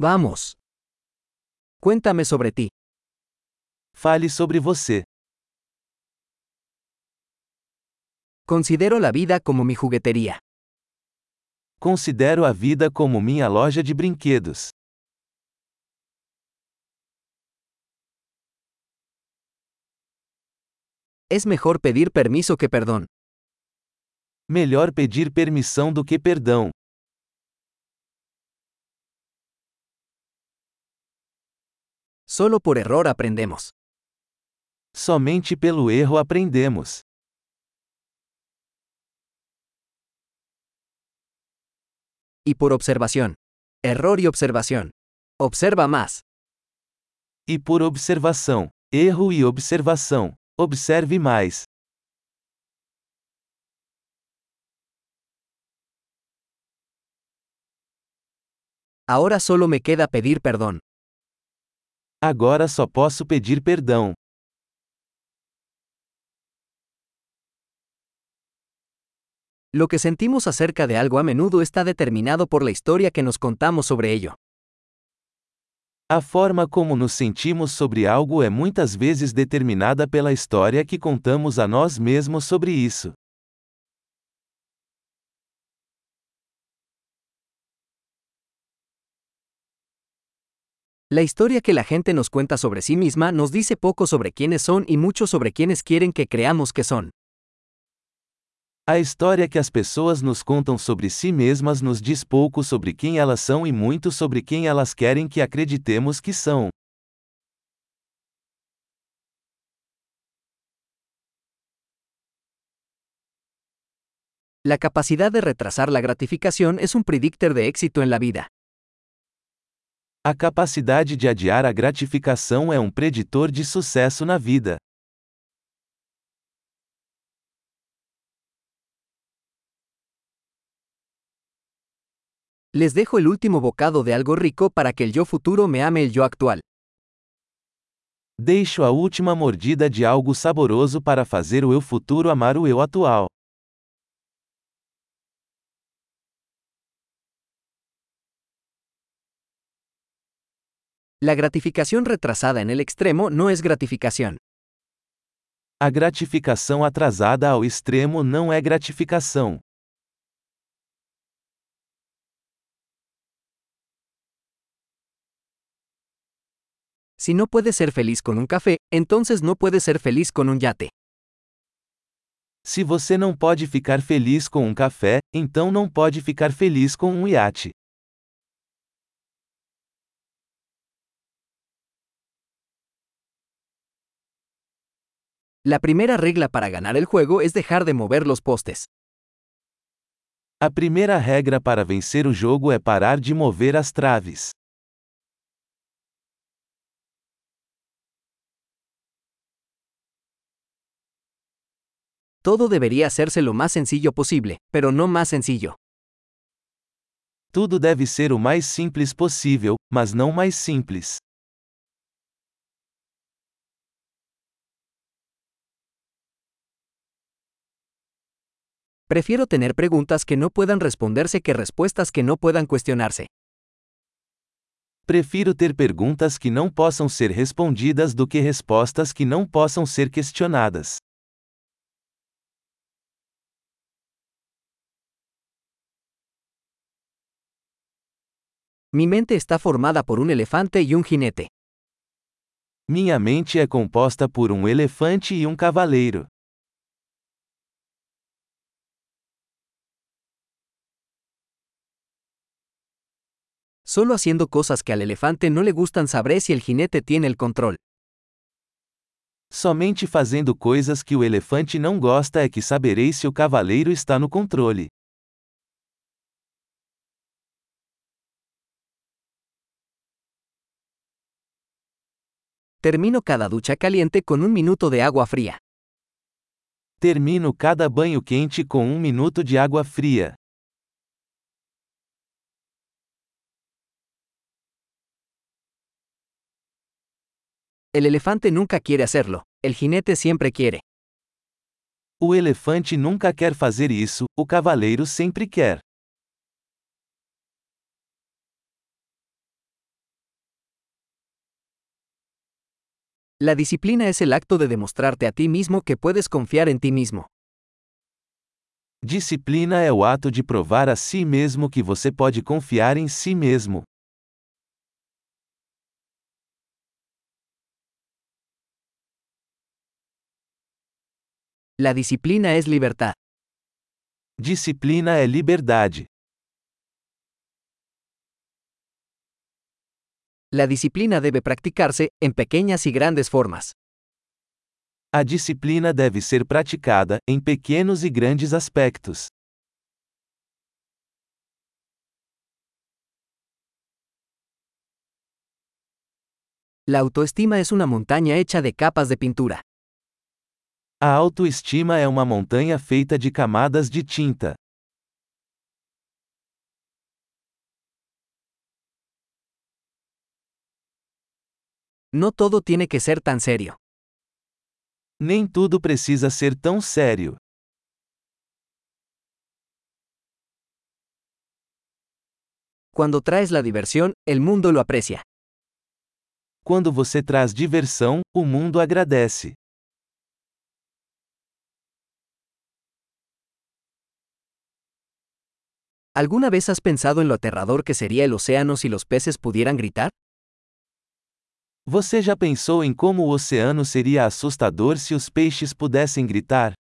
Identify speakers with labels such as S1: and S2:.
S1: Vamos. Cuéntame sobre ti.
S2: Fale sobre você.
S1: Considero la vida como mi juguetería.
S2: Considero a vida como minha loja de brinquedos.
S1: Es mejor pedir permiso que perdón.
S2: Melhor pedir permissão do que perdão.
S1: Solo por error aprendemos.
S2: Somente pelo erro aprendemos.
S1: Y por observación. Error y observación. Observa más.
S2: E por observação. Erro e observação. Observe mais.
S1: Ahora solo me queda pedir perdón.
S2: Agora só posso pedir perdão.
S1: Lo que sentimos acerca de algo a menudo está determinado por la historia que nos contamos sobre ello.
S2: A forma como nos sentimos sobre algo é muitas vezes determinada pela história que contamos a nós mesmos sobre isso.
S1: La historia que la gente nos cuenta sobre sí misma nos dice poco sobre quiénes son y mucho sobre quiénes quieren que creamos que son.
S2: A história que as pessoas nos contam sobre si mesmas nos diz pouco sobre quem elas são e muito sobre quem elas querem que acreditemos que são.
S1: La capacidad de retrasar la gratificación es un predictor de éxito en la vida.
S2: A capacidade de adiar a gratificação é um preditor de sucesso na vida.
S1: Les dejo el último bocado de algo rico para que el yo futuro me ame el yo actual.
S2: Deixo a última mordida de algo saboroso para fazer o eu futuro amar o eu atual.
S1: La gratificación retrasada en el extremo no es gratificación.
S2: A gratificação atrasada ao extremo não é gratificação.
S1: Si no puedes ser feliz con un café, entonces no puedes ser feliz con un yate.
S2: Se você não pode ficar feliz com um café, então não pode ficar feliz com um iate.
S1: La primera regla para ganar el juego es dejar de mover los postes.
S2: A primeira regra para vencer o jogo é parar de mover as traves.
S1: Todo debería hacerse lo más sencillo posible, pero no más sencillo.
S2: Tudo deve ser o mais simples possível, mas não mais simples.
S1: Prefiero tener preguntas que no puedan responderse que respuestas que no puedan cuestionarse.
S2: Prefiro ter perguntas que não possam ser respondidas do que respostas que não possam ser questionadas.
S1: Mi mente está formada por un elefante y un jinete.
S2: Minha mente é composta por um elefante e um cavaleiro.
S1: Solo haciendo cosas que al elefante no le gustan sabré si el jinete tiene el control.
S2: Somente fazendo coisas que o elefante não gosta é que saberei se o cavaleiro está no controle.
S1: Termino cada ducha caliente con un minuto de agua fría.
S2: Termino cada banho quente com um minuto de água fria.
S1: El elefante nunca quiere hacerlo, el jinete siempre quiere.
S2: O elefante nunca quer fazer isso, o cavaleiro sempre quer.
S1: La disciplina es el acto de demostrarte a ti mismo que puedes confiar en ti mismo.
S2: Disciplina é o ato de provar a si mesmo que você pode confiar em si mesmo.
S1: La disciplina es libertad.
S2: Disciplina é liberdade.
S1: La disciplina debe practicarse en pequeñas y grandes formas.
S2: A disciplina deve ser praticada, em pequenos e grandes aspectos.
S1: La autoestima es una montaña hecha de capas de pintura.
S2: A autoestima é uma montanha feita de camadas de tinta.
S1: No todo tiene que ser tan serio.
S2: Nem tudo precisa ser tão sério.
S1: Cuando traes la diversión, el mundo lo aprecia.
S2: Quando você traz diversão, o mundo agradece.
S1: ¿Alguna vez has pensado en lo aterrador que sería el océano si los peces pudieran gritar?
S2: Você já pensou em como o oceano seria assustador se os peixes pudessem gritar?